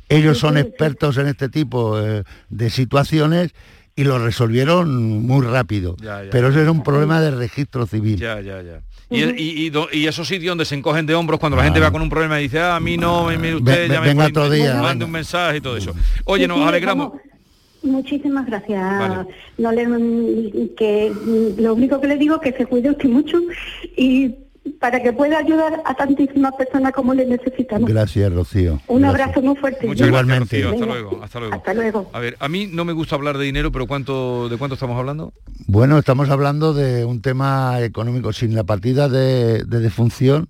Ellos son expertos en este tipo eh, de situaciones y lo resolvieron muy rápido. Ya, ya. Pero eso era un problema de registro civil. Ya, ya, ya. Y, y- y donde se encogen de hombros cuando la gente va con un problema y dice, ah, a mí no, mire usted, Ve- ya me venga voy, otro me- día, mande venga. un mensaje y todo eso. Oye, nos alegramos. Muchísimas gracias. Vale. No le, que lo único que le digo es que se cuide usted mucho y para que pueda ayudar a tantísimas personas como le necesitamos. Gracias, Rocío. Un Gracias. abrazo muy fuerte. Muchas Igualmente. gracias, Rocío. Hasta luego, hasta luego. Hasta luego. A ver, a mí no me gusta hablar de dinero, pero ¿cuánto, ¿de cuánto estamos hablando? Bueno, estamos hablando de un tema económico. Sin la partida de, de defunción,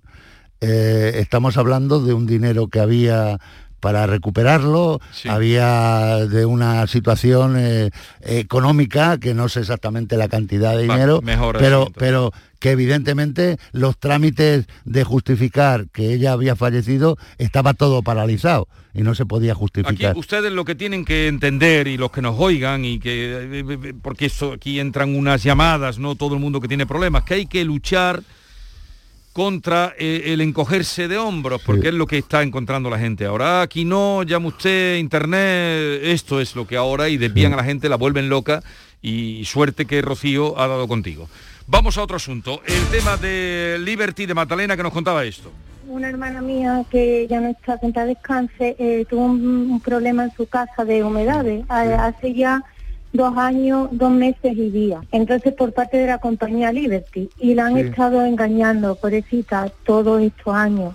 eh, estamos hablando de un dinero que había para recuperarlo, había de una situación eh, económica que no sé exactamente la cantidad de dinero, mejor pero, pero que evidentemente los trámites de justificar que ella había fallecido estaba todo paralizado y no se podía Aquí justificar. ustedes lo que tienen que entender y los que nos oigan y que eh, eh, porque eso aquí entran unas llamadas, no todo el mundo que tiene problemas, que hay que luchar contra eh, el encogerse de hombros, porque es lo que está encontrando la gente ahora. Aquí no, llama usted, internet, esto es lo que ahora y desvían a la gente, la vuelven loca y suerte que Rocío ha dado contigo. Vamos a otro asunto, el tema de Liberty de Magdalena que nos contaba esto. Una hermana mía que ya no está paz descanse eh, tuvo un, un problema en su casa de humedades a- hace ya dos años, dos meses y días. Entonces por parte de la compañía Liberty y la han Sí. estado engañando, pobrecita, todos estos años.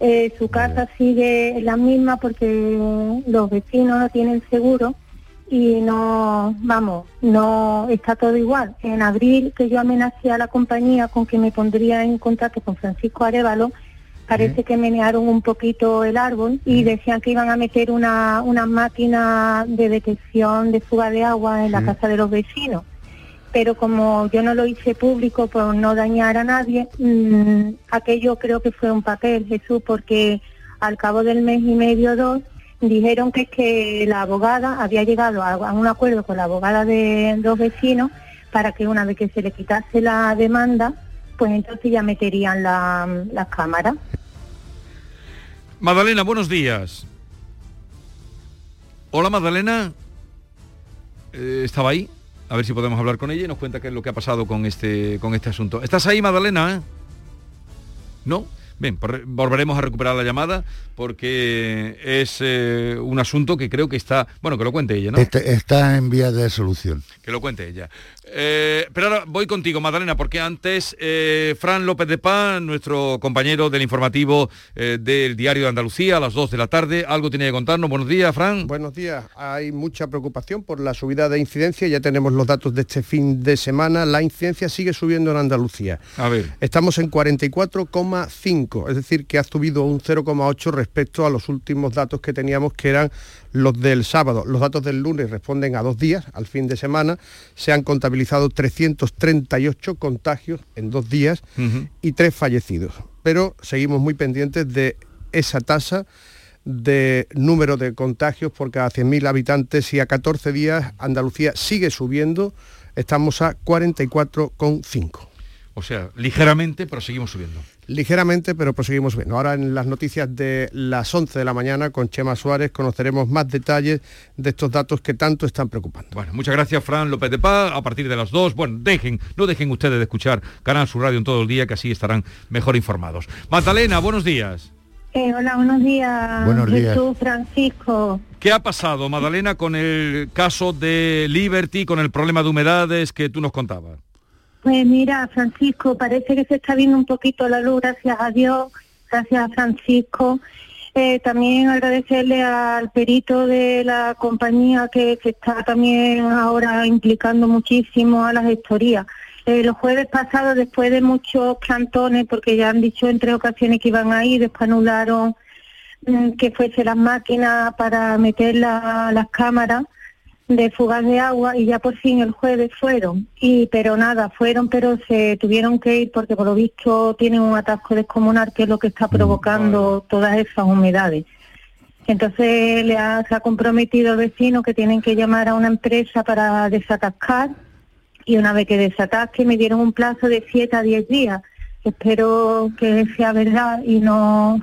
Eh, su casa sigue la misma porque los vecinos no tienen seguro y no, vamos, no está todo igual. En abril que yo amenacé a la compañía con que me pondría en contacto con Francisco Arevalo, parece que menearon un poquito el árbol y decían que iban a meter una, una máquina de detección de fuga de agua en la casa de los vecinos. Pero como yo no lo hice público por no dañar a nadie, mm, aquello creo que fue un papel, Jesús, porque al cabo del mes y medio o dos dijeron que es que la abogada había llegado a, a un acuerdo con la abogada de dos vecinos para que una vez que se le quitase la demanda, pues entonces ya meterían la- las cámaras. Magdalena, buenos días. Hola Magdalena. Eh, ¿Estaba ahí? A ver si podemos hablar con ella y nos cuenta qué es lo que ha pasado con este, con este asunto. ¿Estás ahí, Magdalena? ¿No? Bien, por- volveremos a recuperar la llamada porque es eh, un asunto que creo que está... Bueno, que lo cuente ella, ¿no? Este- está en vía de solución. Que lo cuente ella. Eh, pero ahora voy contigo, Magdalena, porque antes eh, Fran López de Paz, nuestro compañero del informativo eh, del Diario de Andalucía, a las 2 de la tarde, algo tiene que contarnos. Buenos días, Fran. Buenos días. Hay mucha preocupación por la subida de incidencia. Ya tenemos los datos de este fin de semana. La incidencia sigue subiendo en Andalucía. A ver. Estamos en 44,5, es decir, que ha subido un 0,8 respecto a los últimos datos que teníamos, que eran los del sábado. Los datos del lunes responden a dos días, al fin de semana. Se han contabilizado 338 contagios en dos días y tres fallecidos. Pero seguimos muy pendientes de esa tasa de número de contagios por cada 100.000 habitantes y a 14 días Andalucía sigue subiendo, estamos a 44,5. O sea, ligeramente, pero seguimos subiendo. Ligeramente, pero proseguimos bien. Ahora en las noticias de las 11 de la mañana con Chema Suárez conoceremos más detalles de estos datos que tanto están preocupando. Bueno, muchas gracias, Fran López de Paz. A partir de las 2, bueno, dejen, no dejen ustedes de escuchar Canal Sur Radio en todo el día, que así estarán mejor informados. Magdalena, buenos días. Eh, hola, buenos días. Buenos días. Jesús, Francisco. ¿Qué ha pasado, Magdalena, con el caso de Liberty, con el problema de humedades que tú nos contabas? Pues mira, Francisco, parece que se está viendo un poquito la luz, gracias a Dios, gracias a Francisco. Eh, también agradecerle al perito de la compañía que se está también ahora implicando muchísimo a la gestoría. Eh, los jueves pasados, después de muchos plantones, porque ya han dicho en tres ocasiones que iban a ir, después anularon mm, que fuese las máquinas para meter la- las cámaras de fugas de agua y ya por fin el jueves fueron y pero nada fueron pero se tuvieron que ir porque por lo visto tienen un atasco descomunal que es lo que está provocando todas esas humedades Entonces le ha, se ha comprometido el vecino que tienen que llamar a una empresa para desatascar y una vez que desatasque me dieron un plazo de 7 a 10 días. Espero que sea verdad y no...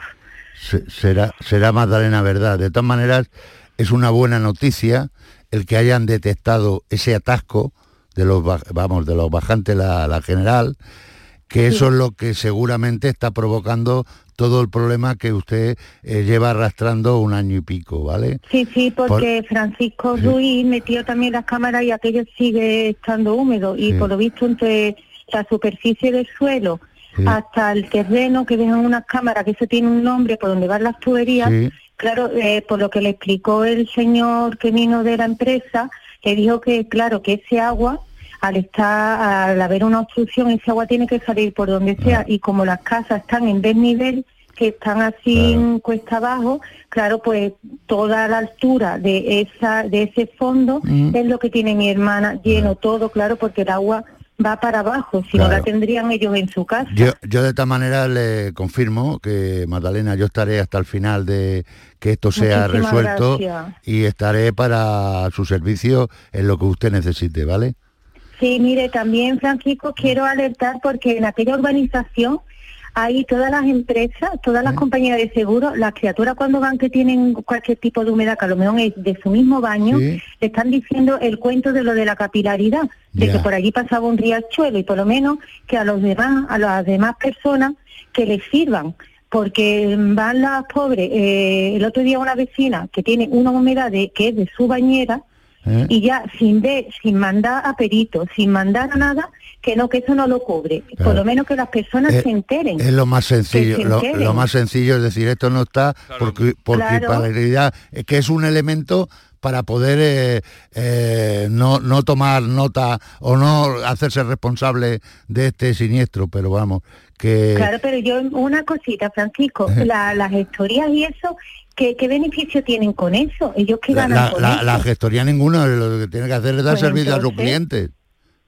Se- será, será Magdalena verdad. De todas maneras, es una buena noticia el que hayan detectado ese atasco de los, vamos, de los bajantes la, la general, que eso es lo que seguramente está provocando todo el problema que usted eh, lleva arrastrando un año y pico, ¿vale? Sí, sí, porque Francisco Ruiz metió también las cámaras y aquello sigue estando húmedo y Sí. por lo visto entre la superficie del suelo hasta el terreno que dejan unas cámaras, que eso tiene un nombre por donde van las tuberías. Claro, eh, por lo que le explicó el señor que vino de la empresa, le dijo que claro, que ese agua al estar, al haber una obstrucción, ese agua tiene que salir por donde sea y como las casas están en desnivel, que están así en cuesta abajo, claro, pues toda la altura de esa de ese fondo Mm. es lo que tiene mi hermana lleno todo, claro, porque el agua va para abajo, si no la tendrían ellos en su casa. Yo, yo de esta manera le confirmo que, Magdalena, yo estaré hasta el final de que esto sea Muchísimas resuelto gracias. y estaré para su servicio en lo que usted necesite, ¿vale? Sí, mire, también Francisco quiero alertar porque en aquella urbanización hay todas las empresas, todas las compañías de seguro, las criaturas cuando van que tienen cualquier tipo de humedad, que a lo mejor es de su mismo baño, le están diciendo el cuento de lo de la capilaridad, de que por allí pasaba un riachuelo y por lo menos que a los demás, a las demás personas que les sirvan. Porque van las pobres, eh, el otro día una vecina que tiene una humedad de, que es de su bañera, ¿Eh? y ya sin ver, sin mandar a peritos, sin mandar a nada, que no, que eso no lo cubre. Por lo menos que las personas Eh, se enteren. Es lo más sencillo, Que se lo, más sencillo es decir, esto no está porque, porque Claro. para la realidad es que es un elemento para poder eh, eh, no, no tomar nota o no hacerse responsable de este siniestro, pero vamos, que Claro, pero yo una cosita, Francisco, la- las gestorías y eso, ¿qué, ¿qué beneficio tienen con eso? Ellos qué la, ganan la- con la- eso. la gestoría ninguno lo que tiene que hacer es dar Pues servicio a sus clientes.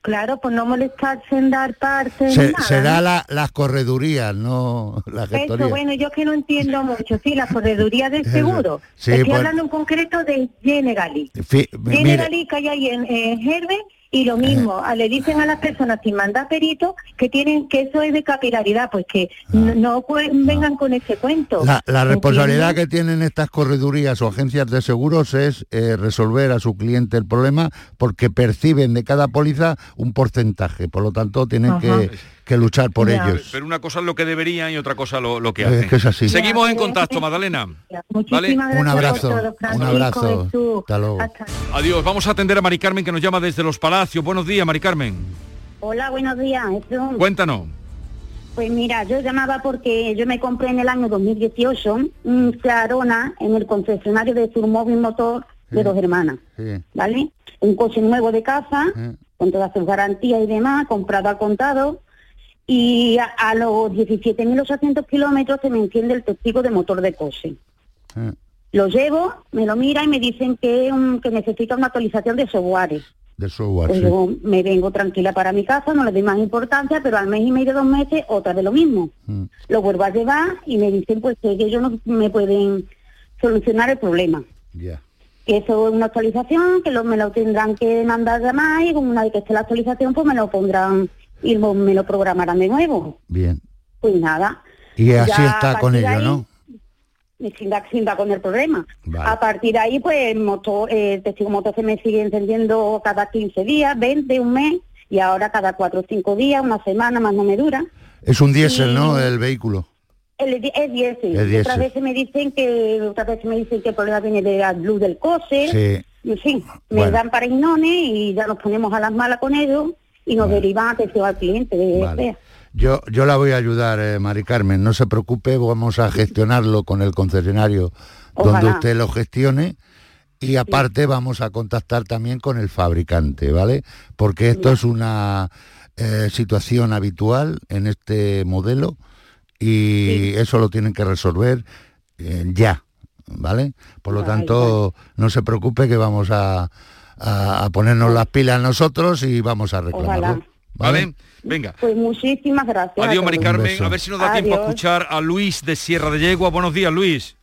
Claro, pues no molestarse en dar parte. Se- ni nada, será ¿no? la- las corredurías, no la gestoría. Eso, bueno, yo que no entiendo mucho. Sí, la correduría de Eso. seguro. Sí, Estoy hablando en concreto de Generali. Generali que hay ahí en, en Herbe y lo mismo, a- le dicen a las personas sin mandar perito que tienen que eso es de capilaridad, pues que no, no pues, vengan con ese cuento. La, la responsabilidad que tienen estas corredurías o agencias de seguros es eh, resolver a su cliente el problema porque perciben de cada póliza un porcentaje, por lo tanto tienen Ajá. que, que luchar por ellos. Pero una cosa es lo que deberían y otra cosa lo, lo que Es hacen. que es así. Seguimos en contacto, Magdalena. ¿Vale? Muchísimas Un gracias abrazo, un abrazo. Hasta luego. Adiós. Vamos a atender a Mari Carmen que nos llama desde Los Palacios. Buenos días, Mari Carmen. Hola, buenos días. Jesús. Cuéntanos. Pues mira, yo llamaba porque yo me compré en el año 2018 un Arona en el concesionario de Surmóvil Motor de dos hermanas, Sí. ¿vale? Un coche nuevo de casa, con todas sus garantías y demás, comprado al contado, y a, a los 17.800 kilómetros se me enciende el testigo de motor de coche. Eh, Lo llevo, me lo mira y me dicen que, un- que necesita una actualización de software. de software. Pues sí. yo me vengo tranquila para mi casa, no le doy más importancia, pero al mes y medio, dos meses, otra de lo mismo. Mm. Lo vuelvo a llevar y me dicen pues que ellos no me pueden solucionar el problema. Ya. Que eso es una actualización, que lo, me lo tendrán que mandar de más y una vez que esté la actualización pues me lo pondrán y lo- me lo programarán de nuevo. Bien. Pues nada. Y así Ya está con ello, ahí, ¿no? y sin dar, sin dar con el problema. Vale. A partir de ahí, pues el motor, el testigo motor se me sigue encendiendo cada 15 días, 20, un mes, y ahora cada 4 o 5 días, una semana más no me dura. Es un diésel, Y- ¿no? El vehículo. El, es diésel. Es diésel. Otras veces me dicen que otras veces me dicen que el problema viene de la luz del coche. Sí. En fin, me dan para ignones y ya nos ponemos a las malas con ellos y nos derivan atención al cliente. De, Vale. vea. Yo, yo la voy a ayudar, eh, Mari Carmen, no se preocupe, vamos a gestionarlo con el concesionario donde usted lo gestione y aparte vamos a contactar también con el fabricante, ¿vale? Porque esto es una eh, situación habitual en este modelo y eso lo tienen que resolver eh, ya, ¿vale? Por lo Vale, tanto, no se preocupe que vamos a, a- a ponernos las pilas nosotros y vamos a reclamarlo. Ojalá. ¿Vale? Venga. Pues muchísimas gracias. Adiós, Mari. Carmen. A ver si nos da tiempo a escuchar a Luis de Sierra de Yegua. Buenos días, Luis.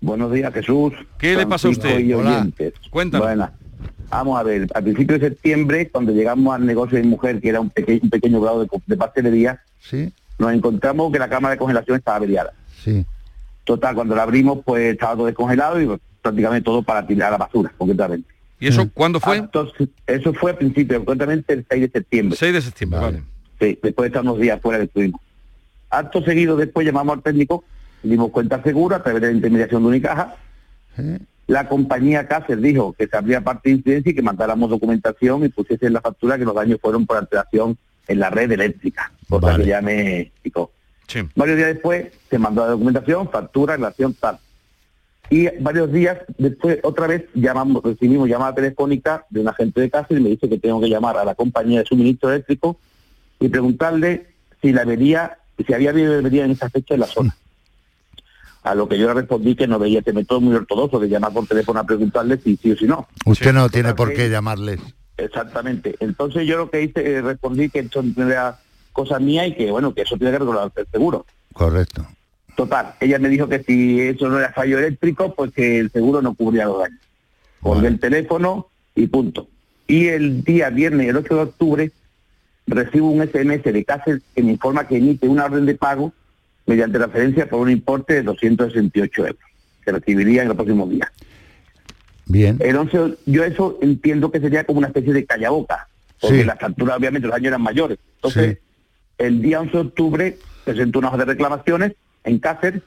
Buenos días, Jesús. ¿Qué le pasa a usted? Hola. Cuéntanos. Buenas. Vamos a ver, a principios de septiembre, cuando llegamos al negocio de mujer, que era un, peque- un pequeño grado de pastelería, Sí, nos encontramos que la cámara de congelación estaba averiada. sí. Total, cuando la abrimos, pues estaba todo descongelado y pues, prácticamente todo para tirar a la basura, concretamente. ¿Y eso cuándo fue? Entonces, eso fue a principios, concretamente el 6 de septiembre. 6 de septiembre, vale. Sí, después de estar unos días fuera que estuvimos. Acto seguido después llamamos al técnico, dimos cuenta segura a través de la intermediación de Unicaja. La compañía Cáceres dijo que se abría parte de incidencia y que mandáramos documentación y pusiese en la factura que los daños fueron por alteración en la red eléctrica, cosa que ya me explicó. Varios días después se mandó la documentación, factura, relación tal. Y varios días después, otra vez, llamamos, recibimos llamada telefónica de un agente de Cáceres y me dice que tengo que llamar a la compañía de suministro eléctrico y preguntarle si la avería, si había habido avería en esa fecha en la zona. A lo que yo le respondí que no veía este método muy ortodoxo de llamar por teléfono a preguntarle si sí o si no. Usted no tiene por qué llamarles. Exactamente. Entonces yo lo que hice, eh, respondí que esto no era cosa mía y que bueno, que eso tiene que regular el seguro. Correcto. Total, ella me dijo que si eso no era fallo eléctrico, pues que el seguro no cubría los daños. Colgué el teléfono y punto. Y el día viernes, el 8 de octubre, recibo un SMS de Cáceres que me informa que emite una orden de pago mediante referencia por un importe de 268 euros, que recibiría en los próximos días. Bien. El 11, yo eso entiendo que sería como una especie de callaboca, porque Sí. las facturas obviamente los años eran mayores. Entonces, el día 11 de octubre presento una hoja de reclamaciones en Cáceres,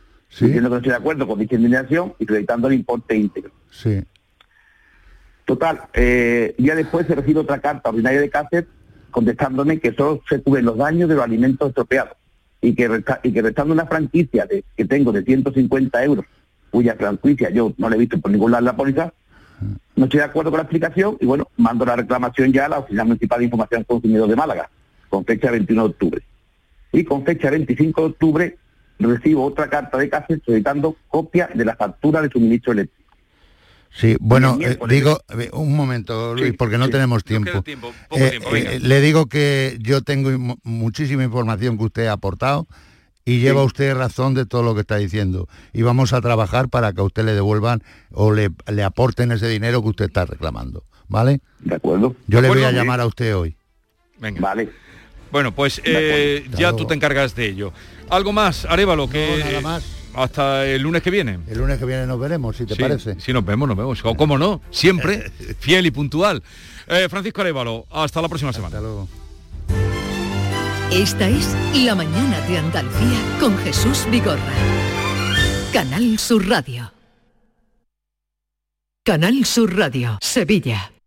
diciendo que no estoy de acuerdo con dicha indemnización y acreditando el importe íntegro. Sí. Total, eh, día después se recibe otra carta ordinaria de Cáceres contestándome que solo se cubren los daños de los alimentos estropeados y que, resta- y que restando una franquicia de, que tengo de 150 euros, cuya franquicia yo no le he visto por ningún lado en la póliza, no estoy de acuerdo con la explicación y bueno, mando la reclamación ya a la Oficina Municipal de Información al Consumidor de Málaga, con fecha 21 de octubre. Y con fecha 25 de octubre recibo otra carta de Cáceres solicitando copia de la factura de suministro eléctrico. Sí, bueno, eh, digo, un momento, Luis, Sí, porque no sí. tenemos tiempo. poco Eh, tiempo, eh, le digo que yo tengo mu- muchísima información que usted ha aportado y lleva usted razón de todo lo que está diciendo. Y vamos a trabajar para que a usted le devuelvan o le, le aporten ese dinero que usted está reclamando. ¿Vale? De acuerdo. Yo De le voy a llamar a usted hoy. Venga. Vale. Bueno, pues eh, ya tú te encargas de ello. ¿Algo más, Arevalo? Que, nada más. Hasta el lunes que viene. El lunes que viene nos veremos, si te Sí, parece. Sí, nos vemos, nos vemos. O cómo no, siempre fiel y puntual. Eh, Francisco Arevalo, hasta la próxima semana. Hasta luego. Esta es La Mañana de Andalucía con Jesús Vigorra. Canal Sur Radio. Canal Sur Radio, Sevilla.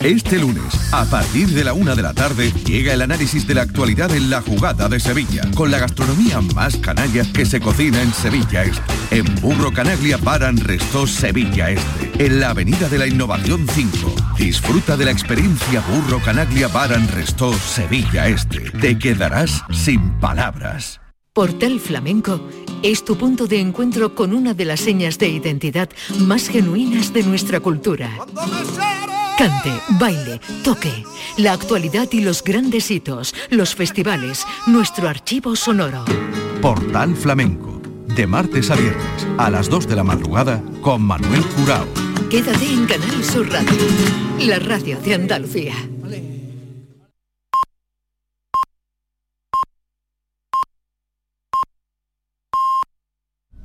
Este lunes, a partir de la una de la tarde, llega el análisis de la actualidad en la jugada de Sevilla, con la gastronomía más canalla que se cocina en Sevilla Este. En Burro Canaglia Baran Restó Sevilla Este, en la Avenida de la Innovación 5. Disfruta de la experiencia Burro Canaglia Baran Restó Sevilla Este. Te quedarás sin palabras. Portal Flamenco es tu punto de encuentro con una de las señas de identidad más genuinas de nuestra cultura. Cante, baile, toque, la actualidad y los grandes hitos, los festivales, nuestro archivo sonoro. Portal Flamenco, de martes a viernes, a las 2 de la madrugada, con Manuel Curao. Quédate en Canal Sur Radio, la radio de Andalucía.